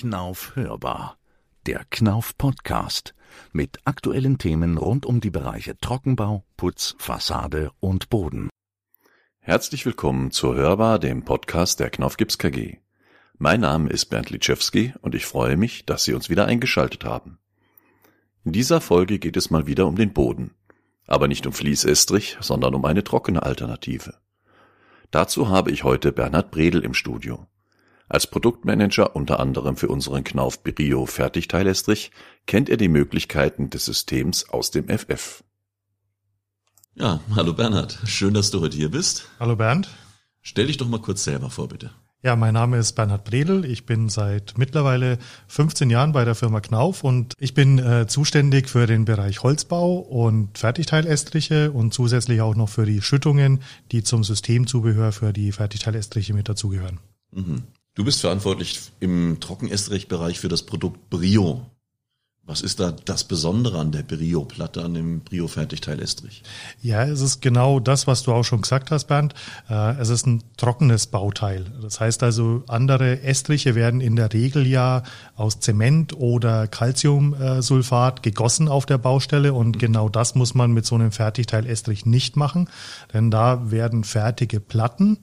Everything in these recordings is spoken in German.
Knauf hörbar. Der Knauf Podcast mit aktuellen Themen rund um die Bereiche Trockenbau, Putz, Fassade und Boden. Herzlich willkommen zur Hörbar, dem Podcast der Knauf Gips KG. Mein Name ist Bernd Litschewski und ich freue mich, dass Sie uns wieder eingeschaltet haben. In dieser Folge geht es mal wieder um den Boden. Aber nicht um Fließestrich, sondern um eine trockene Alternative. Dazu habe ich heute Bernhard Bredel im Studio. Als Produktmanager unter anderem für unseren Knauf Brio Fertigteilestrich kennt er die Möglichkeiten des Systems aus dem FF. Ja, hallo Bernhard. Schön, dass du heute hier bist. Hallo Bernd. Stell dich doch mal kurz selber vor, bitte. Ja, mein Name ist Bernhard Bredel. Ich bin seit mittlerweile 15 Jahren bei der Firma Knauf und ich bin äh, zuständig für den Bereich Holzbau und Fertigteilestriche und zusätzlich auch noch für die Schüttungen, die zum Systemzubehör für die Fertigteilestriche mit dazugehören. Mhm. Du bist verantwortlich im Trockenestrichbereich für das Produkt Brio. Was ist da das Besondere an der Brio-Platte, an dem Brio-Fertigteil-Estrich? Ja, es ist genau das, was du auch schon gesagt hast, Bernd. Äh, es ist ein trockenes Bauteil. Das heißt also, andere Estriche werden in der Regel ja aus Zement oder Calciumsulfat gegossen auf der Baustelle und genau das muss man mit so einem Fertigteil-Estrich nicht machen, denn da werden fertige Platten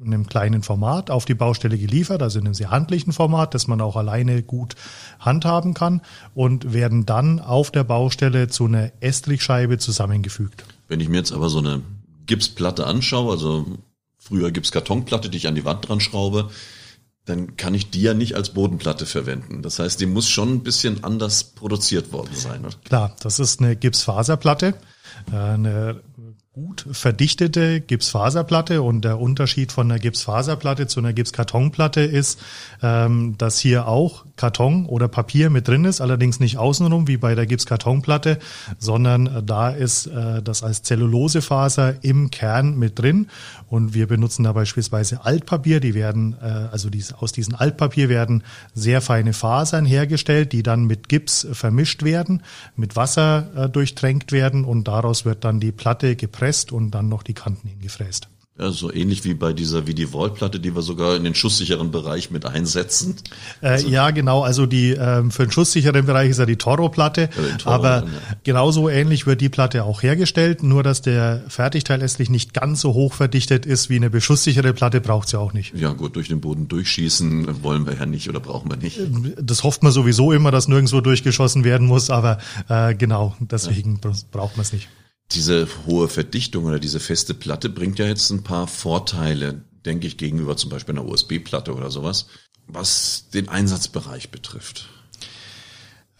in einem kleinen Format auf die Baustelle geliefert, also in einem sehr handlichen Format, das man auch alleine gut handhaben kann und werden dann auf der Baustelle zu einer Estrichscheibe zusammengefügt. Wenn ich mir jetzt aber so eine Gipsplatte anschaue, also früher Gipskartonplatte, die ich an die Wand dran schraube, dann kann ich die ja nicht als Bodenplatte verwenden. Das heißt, die muss schon ein bisschen anders produziert worden sein. Oder? Klar, das ist eine Gipsfaserplatte, äh, eine gut verdichtete Gipsfaserplatte und der Unterschied von einer Gipsfaserplatte zu einer Gipskartonplatte ist, ähm, dass hier auch Karton oder Papier mit drin ist, allerdings nicht außenrum wie bei der Gipskartonplatte, sondern da ist äh, das als Zellulosefaser im Kern mit drin. Und wir benutzen da beispielsweise Altpapier, die werden, äh, also dies, aus diesem Altpapier werden sehr feine Fasern hergestellt, die dann mit Gips vermischt werden, mit Wasser äh, durchtränkt werden und daraus wird dann die Platte gepresst gepresst und dann noch die Kanten hingefräst. Ja, so ähnlich wie bei dieser wie die Wallplatte, die wir sogar in den schusssicheren Bereich mit einsetzen. Äh, also ja, genau. Also die ähm, für den schusssicheren Bereich ist ja die Toro-Platte, ja, Toro, aber ja. genauso ähnlich wird die Platte auch hergestellt, nur dass der Fertigteil letztlich nicht ganz so hoch verdichtet ist wie eine beschusssichere Platte, braucht sie auch nicht. Ja, gut, durch den Boden durchschießen wollen wir ja nicht oder brauchen wir nicht. Das hofft man sowieso immer, dass nirgendwo durchgeschossen werden muss, aber äh, genau, deswegen ja. braucht man es nicht. Diese hohe Verdichtung oder diese feste Platte bringt ja jetzt ein paar Vorteile, denke ich, gegenüber zum Beispiel einer USB-Platte oder sowas, was den Einsatzbereich betrifft.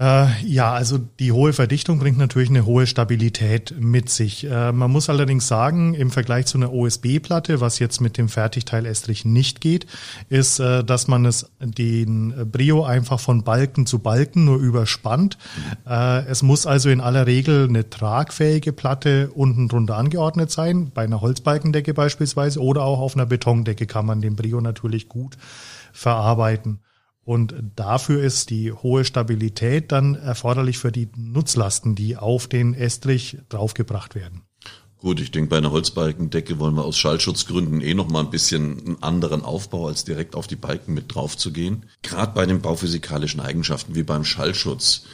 Äh, ja, also die hohe Verdichtung bringt natürlich eine hohe Stabilität mit sich. Äh, man muss allerdings sagen, im Vergleich zu einer OSB-Platte, was jetzt mit dem Fertigteil Estrich nicht geht, ist, äh, dass man es den Brio einfach von Balken zu Balken nur überspannt. Es muss also in aller Regel eine tragfähige Platte unten drunter angeordnet sein, bei einer Holzbalkendecke beispielsweise oder auch auf einer Betondecke kann man den Brio natürlich gut verarbeiten. Und dafür ist die hohe Stabilität dann erforderlich für die Nutzlasten, die auf den Estrich draufgebracht werden. Gut, ich denke, bei einer Holzbalkendecke wollen wir aus Schallschutzgründen eh noch mal ein bisschen einen anderen Aufbau, als direkt auf die Balken mit drauf zu gehen. Gerade bei den bauphysikalischen Eigenschaften wie beim Schallschutz.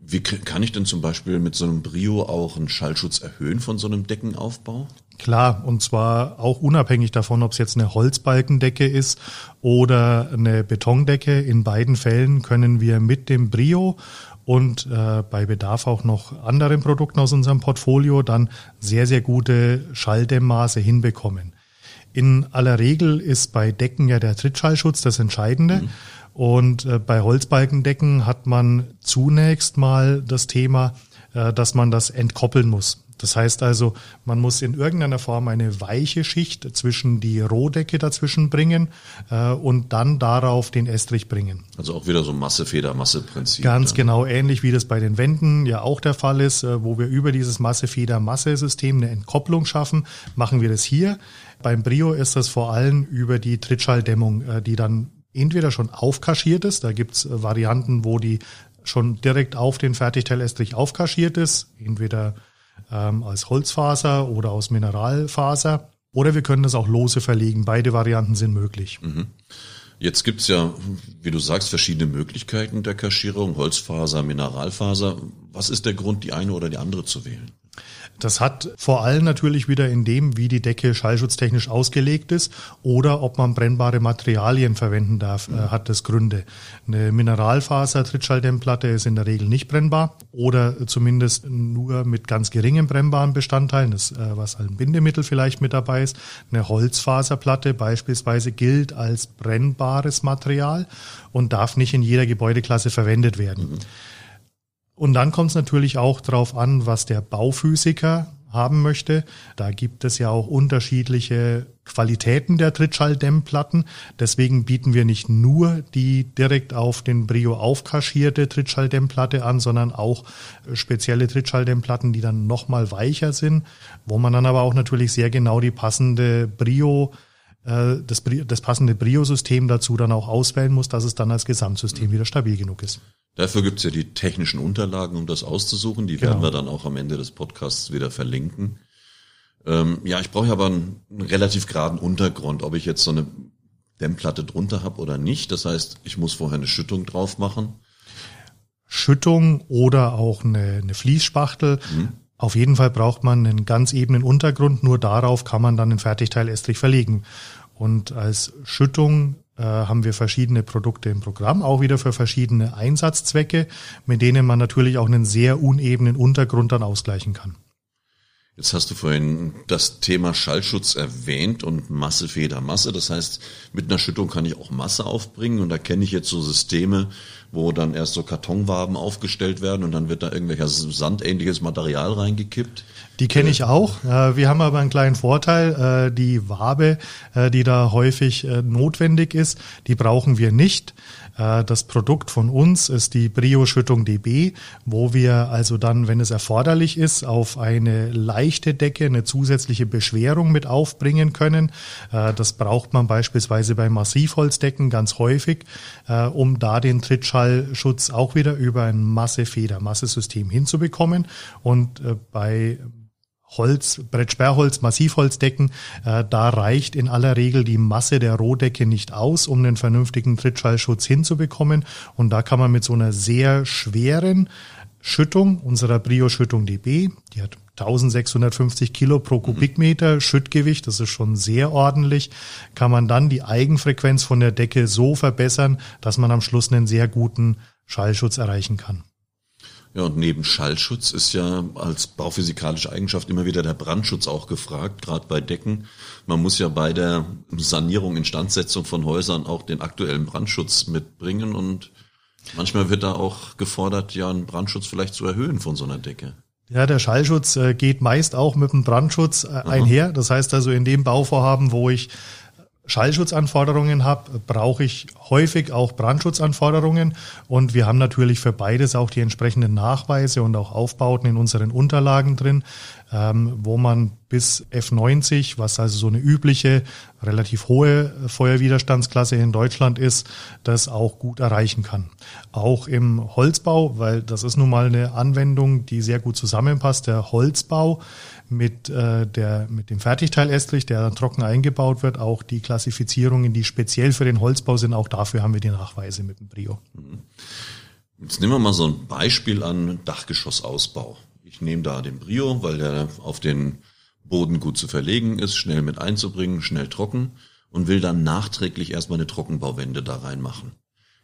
Wie kann ich denn zum Beispiel mit so einem Brio auch einen Schallschutz erhöhen von so einem Deckenaufbau? Klar, und zwar auch unabhängig davon, ob es jetzt eine Holzbalkendecke ist oder eine Betondecke. In beiden Fällen können wir mit dem Brio und äh, bei Bedarf auch noch anderen Produkten aus unserem Portfolio dann sehr, sehr gute Schalldämmmaße hinbekommen. In aller Regel ist bei Decken ja der Trittschallschutz das Entscheidende. Mhm. Und äh, bei Holzbalkendecken hat man zunächst mal das Thema, äh, dass man das entkoppeln muss. Das heißt also, man muss in irgendeiner Form eine weiche Schicht zwischen die Rohdecke dazwischen bringen äh, und dann darauf den Estrich bringen. Also auch wieder so Masse-Feder-Masse-Prinzip. Ganz dann. genau, ähnlich wie das bei den Wänden ja auch der Fall ist, äh, wo wir über dieses Masse-Feder-Masse-System eine Entkopplung schaffen, machen wir das hier. Beim Brio ist das vor allem über die Trittschalldämmung, äh, die dann entweder schon aufkaschiert ist, da gibt's äh, Varianten, wo die schon direkt auf den Fertigteilestrich aufkaschiert ist, entweder ähm, als Holzfaser oder aus Mineralfaser. Oder wir können das auch lose verlegen. Beide Varianten sind möglich. Mhm. Jetzt gibt's ja, wie du sagst, verschiedene Möglichkeiten der Kaschierung, Holzfaser, Mineralfaser. Was ist der Grund, die eine oder die andere zu wählen? Das hat vor allem natürlich wieder in dem, wie die Decke schallschutztechnisch ausgelegt ist oder ob man brennbare Materialien verwenden darf, äh, hat das Gründe. Eine Mineralfaser-Trittschalldämmplatte ist in der Regel nicht brennbar oder zumindest nur mit ganz geringen brennbaren Bestandteilen, das, äh, was ein Bindemittel vielleicht mit dabei ist. Eine Holzfaserplatte beispielsweise gilt als brennbares Material und darf nicht in jeder Gebäudeklasse verwendet werden. Mhm. Und dann kommt es natürlich auch darauf an, was der Bauphysiker haben möchte. Da gibt es ja auch unterschiedliche Qualitäten der Trittschalldämmplatten. Deswegen bieten wir nicht nur die direkt auf den Brio aufkaschierte Trittschalldämmplatte an, sondern auch spezielle Trittschalldämmplatten, die dann nochmal weicher sind, wo man dann aber auch natürlich sehr genau die passende Brio äh, das, das passende Brio-System dazu dann auch auswählen muss, dass es dann als Gesamtsystem wieder stabil genug ist. Dafür gibt's ja die technischen Unterlagen, um das auszusuchen. Die genau. werden wir dann auch am Ende des Podcasts wieder verlinken. Ähm, ja, ich brauche aber einen, einen, relativ geraden Untergrund, ob ich jetzt so eine Dämmplatte drunter habe oder nicht. Das heißt, ich muss vorher eine Schüttung drauf machen. Schüttung oder auch eine, eine Fließspachtel. Mhm. Auf jeden Fall braucht man einen ganz ebenen Untergrund. Nur darauf kann man dann den Fertigteil Estrich verlegen. Und als Schüttung haben wir verschiedene Produkte im Programm, auch wieder für verschiedene Einsatzzwecke, mit denen man natürlich auch einen sehr unebenen Untergrund dann ausgleichen kann. Jetzt hast du vorhin das Thema Schallschutz erwähnt und Masse, Feder, Masse. Das heißt, mit einer Schüttung kann ich auch Masse aufbringen und da kenne ich jetzt so Systeme, wo dann erst so Kartonwaben aufgestellt werden und dann wird da irgendwelches sandähnliches Material reingekippt. Die kenne ich auch. Äh, wir haben aber einen kleinen Vorteil. Äh, die Wabe, äh, die da häufig notwendig ist, die brauchen wir nicht. Äh, das Produkt von uns ist die Brio-Schüttung DB, wo wir also dann, wenn es erforderlich ist, auf eine leichte Decke eine zusätzliche Beschwerung mit aufbringen können. Äh, das braucht man beispielsweise bei Massivholzdecken ganz häufig, äh, um da den Trittschallschutz auch wieder über ein Masse-Feder-Massesystem hinzubekommen. Und bei Holz, Brettsperrholz, Massivholzdecken, äh, da reicht in aller Regel die Masse der Rohdecke nicht aus, um einen vernünftigen Trittschallschutz hinzubekommen. Und da kann man mit so einer sehr schweren Schüttung, unserer Brio-Schüttung DB, die hat 1650 Kilo pro Kubikmeter Schüttgewicht, das ist schon sehr ordentlich, kann man dann die Eigenfrequenz von der Decke so verbessern, dass man am Schluss einen sehr guten Schallschutz erreichen kann. Ja, und neben Schallschutz ist ja als bauphysikalische Eigenschaft immer wieder der Brandschutz auch gefragt, gerade bei Decken. Man muss ja bei der Sanierung, Instandsetzung von Häusern auch den aktuellen Brandschutz mitbringen und manchmal wird da auch gefordert, ja, einen Brandschutz vielleicht zu erhöhen von so einer Decke. Ja, der Schallschutz äh, geht meist auch mit dem Brandschutz äh, einher. Das heißt also in dem Bauvorhaben, wo ich Schallschutzanforderungen habe, brauche ich häufig auch Brandschutzanforderungen. Und wir haben natürlich für beides auch die entsprechenden Nachweise und auch Aufbauten in unseren Unterlagen drin, ähm, wo man bis F90, was also so eine übliche, relativ hohe Feuerwiderstandsklasse in Deutschland ist, das auch gut erreichen kann. Auch im Holzbau, weil das ist nun mal eine Anwendung, die sehr gut zusammenpasst. Der Holzbau mit, äh, der, mit dem Fertigteil-Estrich, der dann trocken eingebaut wird, auch die Klassifizierungen, die speziell für den Holzbau sind, auch dafür haben wir die Nachweise mit dem Brio. Mhm. Jetzt nehmen wir mal so ein Beispiel an Dachgeschossausbau. Ich nehme da den Brio, weil der auf den Boden gut zu verlegen ist, schnell mit einzubringen, schnell trocken und will dann nachträglich erstmal eine Trockenbauwände da reinmachen.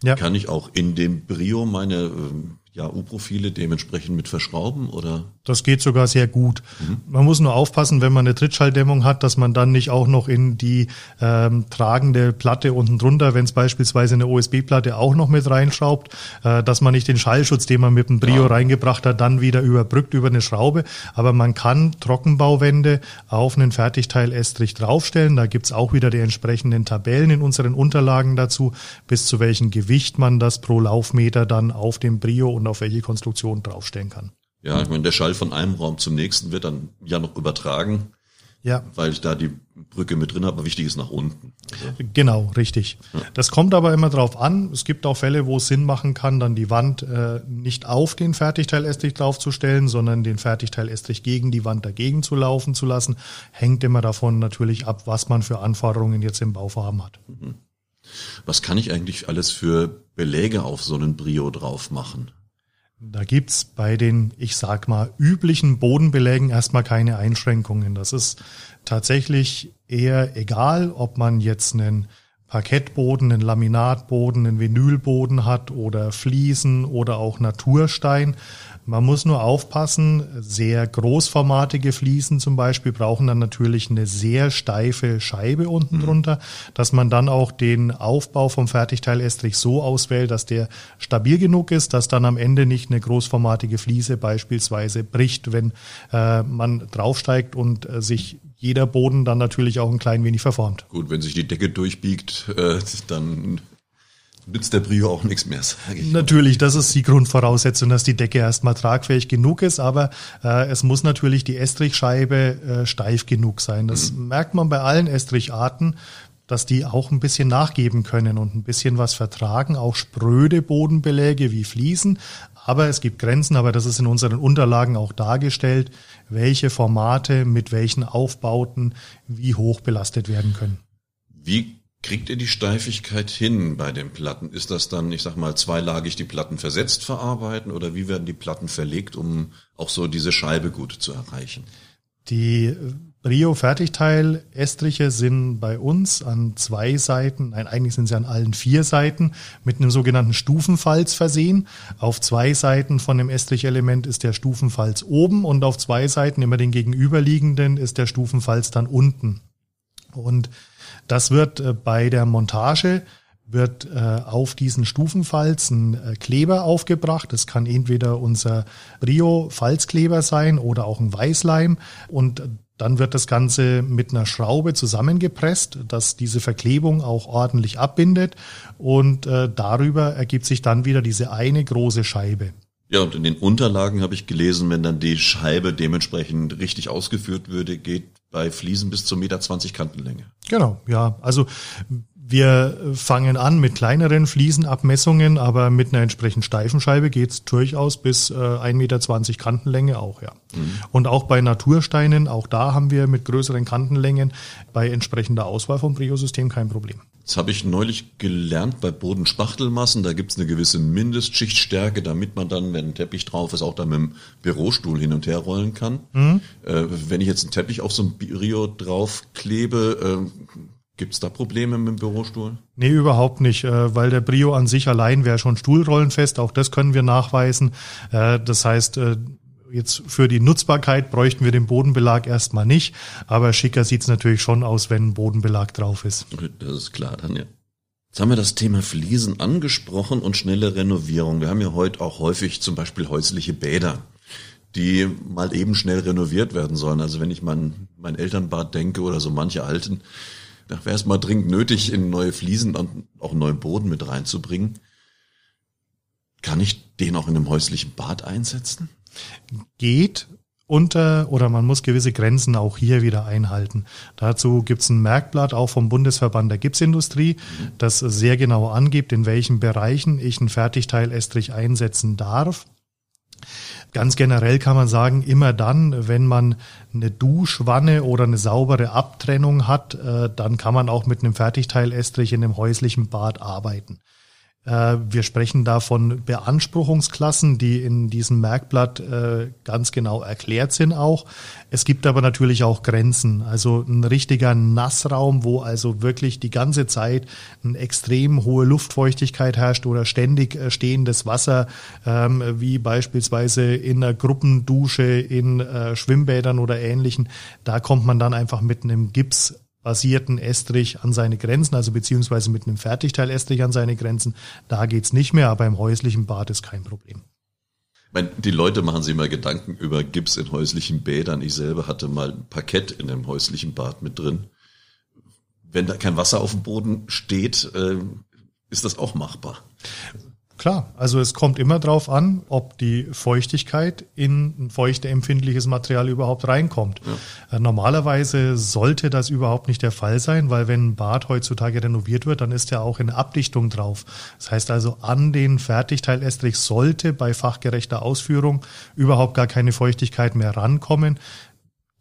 Ja. Kann ich auch in dem Brio meine ähm, ja, U-Profile dementsprechend mit verschrauben oder? Das geht sogar sehr gut. Mhm. Man muss nur aufpassen, wenn man eine Trittschalldämmung hat, dass man dann nicht auch noch in die ähm, tragende Platte unten drunter, wenn es beispielsweise eine OSB-Platte auch noch mit reinschraubt, äh, dass man nicht den Schallschutz, den man mit dem Brio ja. reingebracht hat, dann wieder überbrückt über eine Schraube. Aber man kann Trockenbauwände auf einen Fertigteil Estrich draufstellen. Da gibt's auch wieder die entsprechenden Tabellen in unseren Unterlagen dazu, bis zu welchem Gewicht man das pro Laufmeter dann auf dem Brio und und auf welche Konstruktion draufstellen kann. Ja, ich meine, der Schall von einem Raum zum nächsten wird dann ja noch übertragen. Ja. Weil ich da die Brücke mit drin habe, aber wichtig ist nach unten. Also. Genau, richtig. Ja. Das kommt aber immer drauf an. Es gibt auch Fälle, wo es Sinn machen kann, dann die Wand äh, nicht auf den Fertigteil-Estrich draufzustellen, sondern den Fertigteil-Estrich gegen die Wand dagegen zu laufen zu lassen. Hängt immer davon natürlich ab, was man für Anforderungen jetzt im Bauvorhaben hat. Mhm. Was kann ich eigentlich alles für Beläge auf so einen Brio drauf machen? Da gibt's bei den, ich sag mal, üblichen Bodenbelägen erstmal keine Einschränkungen. Das ist tatsächlich eher egal, ob man jetzt einen Parkettboden, einen Laminatboden, einen Vinylboden hat oder Fliesen oder auch Naturstein. Man muss nur aufpassen, sehr großformatige Fliesen zum Beispiel brauchen dann natürlich eine sehr steife Scheibe unten mhm. drunter, dass man dann auch den Aufbau vom Fertigteil Estrich so auswählt, dass der stabil genug ist, dass dann am Ende nicht eine großformatige Fliese beispielsweise bricht, wenn äh, man draufsteigt und äh, sich jeder Boden dann natürlich auch ein klein wenig verformt. Gut, wenn sich die Decke durchbiegt, äh, dann nützt der Brio auch nichts mehr. Natürlich, das ist die Grundvoraussetzung, dass die Decke erstmal tragfähig genug ist, aber äh, es muss natürlich die Estrichscheibe äh, steif genug sein. Das mhm. merkt man bei allen Estricharten, dass die auch ein bisschen nachgeben können und ein bisschen was vertragen, auch spröde Bodenbeläge wie Fliesen. Aber es gibt Grenzen, aber das ist in unseren Unterlagen auch dargestellt, welche Formate mit welchen Aufbauten wie hoch belastet werden können. Wie Kriegt ihr die Steifigkeit hin bei den Platten? Ist das dann, ich sag mal, zweilagig die Platten versetzt verarbeiten oder wie werden die Platten verlegt, um auch so diese Scheibe gut zu erreichen? Die Brio Fertigteil Estriche sind bei uns an zwei Seiten, nein, eigentlich sind sie an allen vier Seiten mit einem sogenannten Stufenfalz versehen. Auf zwei Seiten von dem Estrichelement ist der Stufenfalz oben und auf zwei Seiten immer den gegenüberliegenden ist der Stufenfalz dann unten. Und das wird äh, bei der Montage wird äh, auf diesen Stufenfalz ein äh, Kleber aufgebracht. Das kann entweder unser Brio-Falzkleber sein oder auch ein Weißleim. Und dann wird das Ganze mit einer Schraube zusammengepresst, dass diese Verklebung auch ordentlich abbindet. Und äh, darüber ergibt sich dann wieder diese eine große Scheibe. Ja, und in den Unterlagen habe ich gelesen, wenn dann die Scheibe dementsprechend richtig ausgeführt würde, geht bei Fliesen bis zu Meter 20 Kantenlänge. Genau, ja. Also wir fangen an mit kleineren Fliesenabmessungen, aber mit einer entsprechend steifen Scheibe geht's durchaus bis äh, 1,20 Meter Kantenlänge auch, ja. Mhm. Und auch bei Natursteinen, auch da haben wir mit größeren Kantenlängen bei entsprechender Auswahl vom Brio-System kein Problem. Das habe ich neulich gelernt bei Bodenspachtelmassen. Da gibt's eine gewisse Mindestschichtstärke, damit man dann, wenn ein Teppich drauf ist, auch dann mit dem Bürostuhl hin und her rollen kann. Mhm. Äh, wenn ich jetzt einen Teppich auf so ein Brio draufklebe, äh, gibt's da Probleme mit dem Bürostuhl? Nee, überhaupt nicht, äh, weil der Brio an sich allein wäre schon stuhlrollenfest. Auch das können wir nachweisen. Äh, das heißt, äh, Jetzt für die Nutzbarkeit bräuchten wir den Bodenbelag erstmal nicht, aber schicker sieht's natürlich schon aus, wenn ein Bodenbelag drauf ist. Das ist klar dann, ja. Jetzt haben wir das Thema Fliesen angesprochen und schnelle Renovierung. Wir haben ja heute auch häufig zum Beispiel häusliche Bäder, die mal eben schnell renoviert werden sollen. Also wenn ich mein, mein Elternbad denke oder so manche alten, da wäre es mal dringend nötig, in neue Fliesen und auch neuen Boden mit reinzubringen. Kann ich den auch in einem häuslichen Bad einsetzen? geht unter oder man muss gewisse Grenzen auch hier wieder einhalten. Dazu gibt es ein Merkblatt auch vom Bundesverband der Gipsindustrie, das sehr genau angibt, in welchen Bereichen ich ein Fertigteil Estrich einsetzen darf. Ganz generell kann man sagen, immer dann, wenn man eine Duschwanne oder eine saubere Abtrennung hat, äh, dann kann man auch mit einem Fertigteil Estrich in einem häuslichen Bad arbeiten. Äh, wir sprechen da von Beanspruchungsklassen, die in diesem Merkblatt äh, ganz genau erklärt sind auch. Es gibt aber natürlich auch Grenzen. Also ein richtiger Nassraum, wo also wirklich die ganze Zeit eine extrem hohe Luftfeuchtigkeit herrscht oder ständig äh, stehendes Wasser, ähm, wie beispielsweise in einer Gruppendusche, in Schwimmbädern oder ähnlichen. Da kommt man dann einfach mit einem Gips basierten Estrich an seine Grenzen, also beziehungsweise mit einem Fertigteil Estrich an seine Grenzen. Da geht's nicht mehr, aber im häuslichen Bad ist kein Problem. Die Leute machen sich mal Gedanken über Gips in häuslichen Bädern. Ich selber hatte mal ein Parkett in einem häuslichen Bad mit drin. Wenn da kein Wasser auf dem Boden steht, äh, ist das auch machbar. Klar, also es kommt immer darauf an, ob die Feuchtigkeit in ein feuchteempfindliches Material überhaupt reinkommt. Ja. Äh, normalerweise sollte das überhaupt nicht der Fall sein, weil wenn ein Bad heutzutage renoviert wird, dann ist ja auch eine Abdichtung drauf. Das heißt also, an den Fertigteil Estrich sollte bei fachgerechter Ausführung überhaupt gar keine Feuchtigkeit mehr rankommen.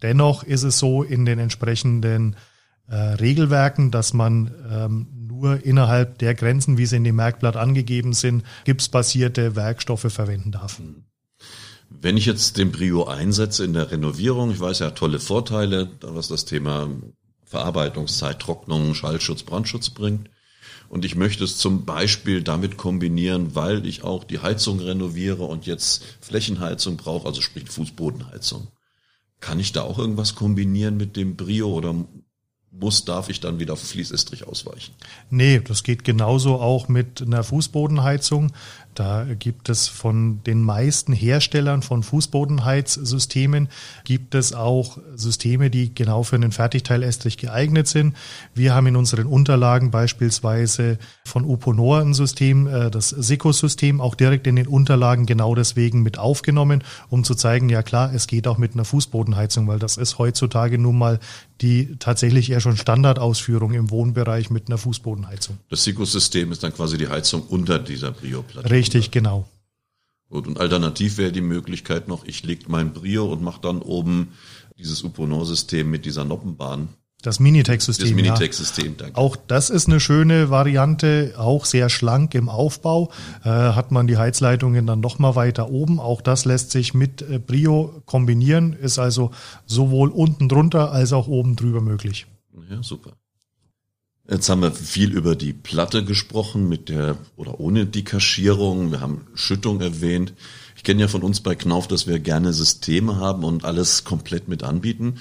Dennoch ist es so in den entsprechenden äh, Regelwerken, dass man ähm, nur innerhalb der Grenzen, wie sie in dem Merkblatt angegeben sind, gipsbasierte Werkstoffe verwenden darf. Wenn ich jetzt den Brio einsetze in der Renovierung, ich weiß ja tolle Vorteile, was das Thema Verarbeitungszeit, Trocknung, Schallschutz, Brandschutz bringt. Und ich möchte es zum Beispiel damit kombinieren, weil ich auch die Heizung renoviere und jetzt Flächenheizung brauche, also sprich Fußbodenheizung. Kann ich da auch irgendwas kombinieren mit dem Brio oder muss, darf ich dann wieder auf Fließestrich ausweichen? Nee, das geht genauso auch mit einer Fußbodenheizung. Da gibt es von den meisten Herstellern von Fußbodenheizsystemen gibt es auch Systeme, die genau für einen Fertigteilestrich geeignet sind. Wir haben in unseren Unterlagen beispielsweise von Uponor ein System, äh, das Seco-System, auch direkt in den Unterlagen genau deswegen mit aufgenommen, um zu zeigen, ja klar, es geht auch mit einer Fußbodenheizung, weil das ist heutzutage nun mal die tatsächlich eher schon Standardausführung im Wohnbereich mit einer Fußbodenheizung. Das Seco-System ist dann quasi die Heizung unter dieser Brio-Platte. Richtig, genau. Gut, und alternativ wäre die Möglichkeit noch, ich lege mein Brio und mache dann oben dieses Uponor-System mit dieser Noppenbahn. Das Minitex-System. Das Minitex-System, danke. Auch das ist eine schöne Variante, auch sehr schlank im Aufbau. Äh, hat man die Heizleitungen dann noch mal weiter oben. Auch das lässt sich mit äh, Brio kombinieren, ist also sowohl unten drunter als auch oben drüber möglich. Ja, super. Jetzt haben wir viel über die Platte gesprochen, mit der oder ohne die Kaschierung. Wir haben Schüttung erwähnt. Ich kenne ja von uns bei Knauf, dass wir gerne Systeme haben und alles komplett mit anbieten.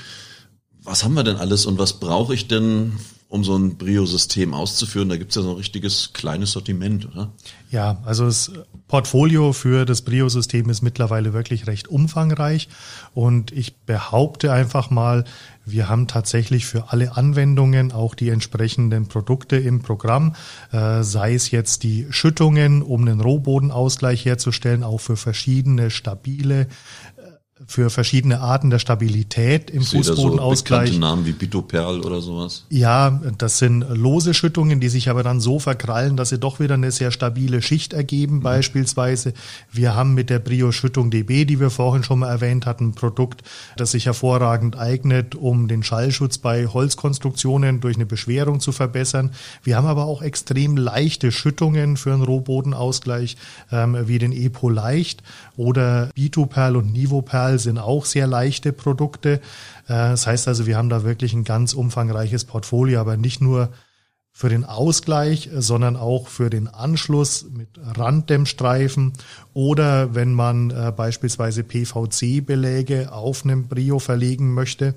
Was haben wir denn alles und was brauche ich denn, um so ein Brio-System auszuführen? Da gibt's ja so ein richtiges kleines Sortiment, oder? Ja, also das Portfolio für das Brio-System ist mittlerweile wirklich recht umfangreich und ich behaupte einfach mal, wir haben tatsächlich für alle Anwendungen auch die entsprechenden Produkte im Programm, äh, sei es jetzt die Schüttungen, um einen Rohbodenausgleich herzustellen, auch für verschiedene stabile für verschiedene Arten der Stabilität im Fußbodenausgleich. So Namen wie Bitoperl oder sowas? Ja, das sind lose Schüttungen, die sich aber dann so verkrallen, dass sie doch wieder eine sehr stabile Schicht ergeben. Mhm. Beispielsweise, wir haben mit der Brio-Schüttung DB, die wir vorhin schon mal erwähnt hatten, ein Produkt, das sich hervorragend eignet, um den Schallschutz bei Holzkonstruktionen durch eine Beschwerung zu verbessern. Wir haben aber auch extrem leichte Schüttungen für einen Rohbodenausgleich, ähm, wie den Epo Leicht oder Bitoperl und Nivoperl Metall sind auch sehr leichte Produkte. Äh, das heißt also, wir haben da wirklich ein ganz umfangreiches Portfolio, aber nicht nur für den Ausgleich, sondern auch für den Anschluss mit Randdämmstreifen oder wenn man äh, beispielsweise PVC-Beläge auf einem Brio verlegen möchte,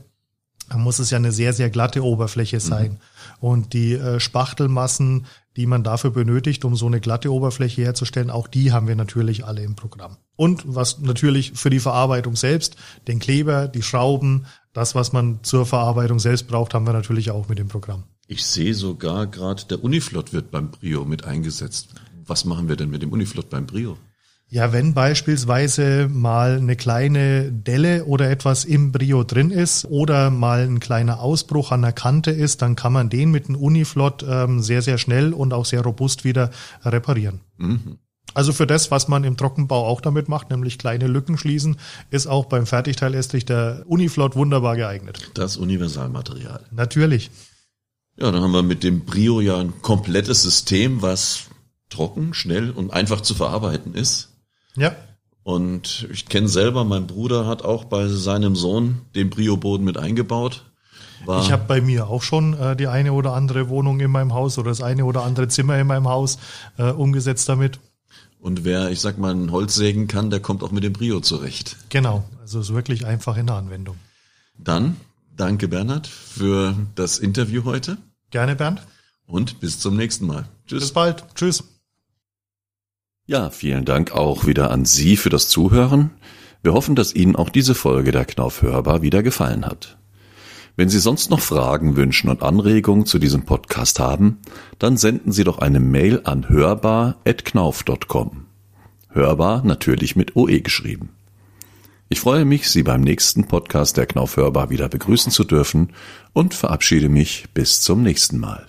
dann muss es ja eine sehr, sehr glatte Oberfläche sein. Mhm. Und die äh, Spachtelmassen, die man dafür benötigt, um so eine glatte Oberfläche herzustellen, auch die haben wir natürlich alle im Programm. Und was natürlich für die Verarbeitung selbst, den Kleber, die Schrauben, das, was man zur Verarbeitung selbst braucht, haben wir natürlich auch mit dem Programm. Ich sehe sogar gerade, der Uniflot wird beim Brio mit eingesetzt. Was machen wir denn mit dem Uniflot beim Brio? Ja, wenn beispielsweise mal eine kleine Delle oder etwas im Brio drin ist oder mal ein kleiner Ausbruch an der Kante ist, dann kann man den mit einem Uniflot ähm, sehr, sehr schnell und auch sehr robust wieder reparieren. Mhm. Also für das, was man im Trockenbau auch damit macht, nämlich kleine Lücken schließen, ist auch beim Fertigteilestrich der Uniflot wunderbar geeignet. Das Universalmaterial. Natürlich. Ja, dann haben wir mit dem Brio ja ein komplettes System, was trocken, schnell und einfach zu verarbeiten ist. Ja. Und ich kenne selber, mein Bruder hat auch bei seinem Sohn den Brio-Boden mit eingebaut. War ich habe bei mir auch schon äh, die eine oder andere Wohnung in meinem Haus oder das eine oder andere Zimmer in meinem Haus äh, umgesetzt damit. Und wer, ich sag mal, ein Holz sägen kann, der kommt auch mit dem Brio zurecht. Genau, also ist wirklich einfach in der Anwendung. Dann danke Bernhard für das Interview heute. Gerne Bernd. Und bis zum nächsten Mal. Tschüss. Bis bald. Tschüss. Ja, vielen Dank auch wieder an Sie für das Zuhören. Wir hoffen, dass Ihnen auch diese Folge der Knauf hörbar wieder gefallen hat. Wenn Sie sonst noch Fragen, Wünschen und Anregungen zu diesem Podcast haben, dann senden Sie doch eine Mail an hörbar.knauf.com. Hörbar natürlich mit OE geschrieben. Ich freue mich, Sie beim nächsten Podcast der Knauf hörbar wieder begrüßen zu dürfen und verabschiede mich bis zum nächsten Mal.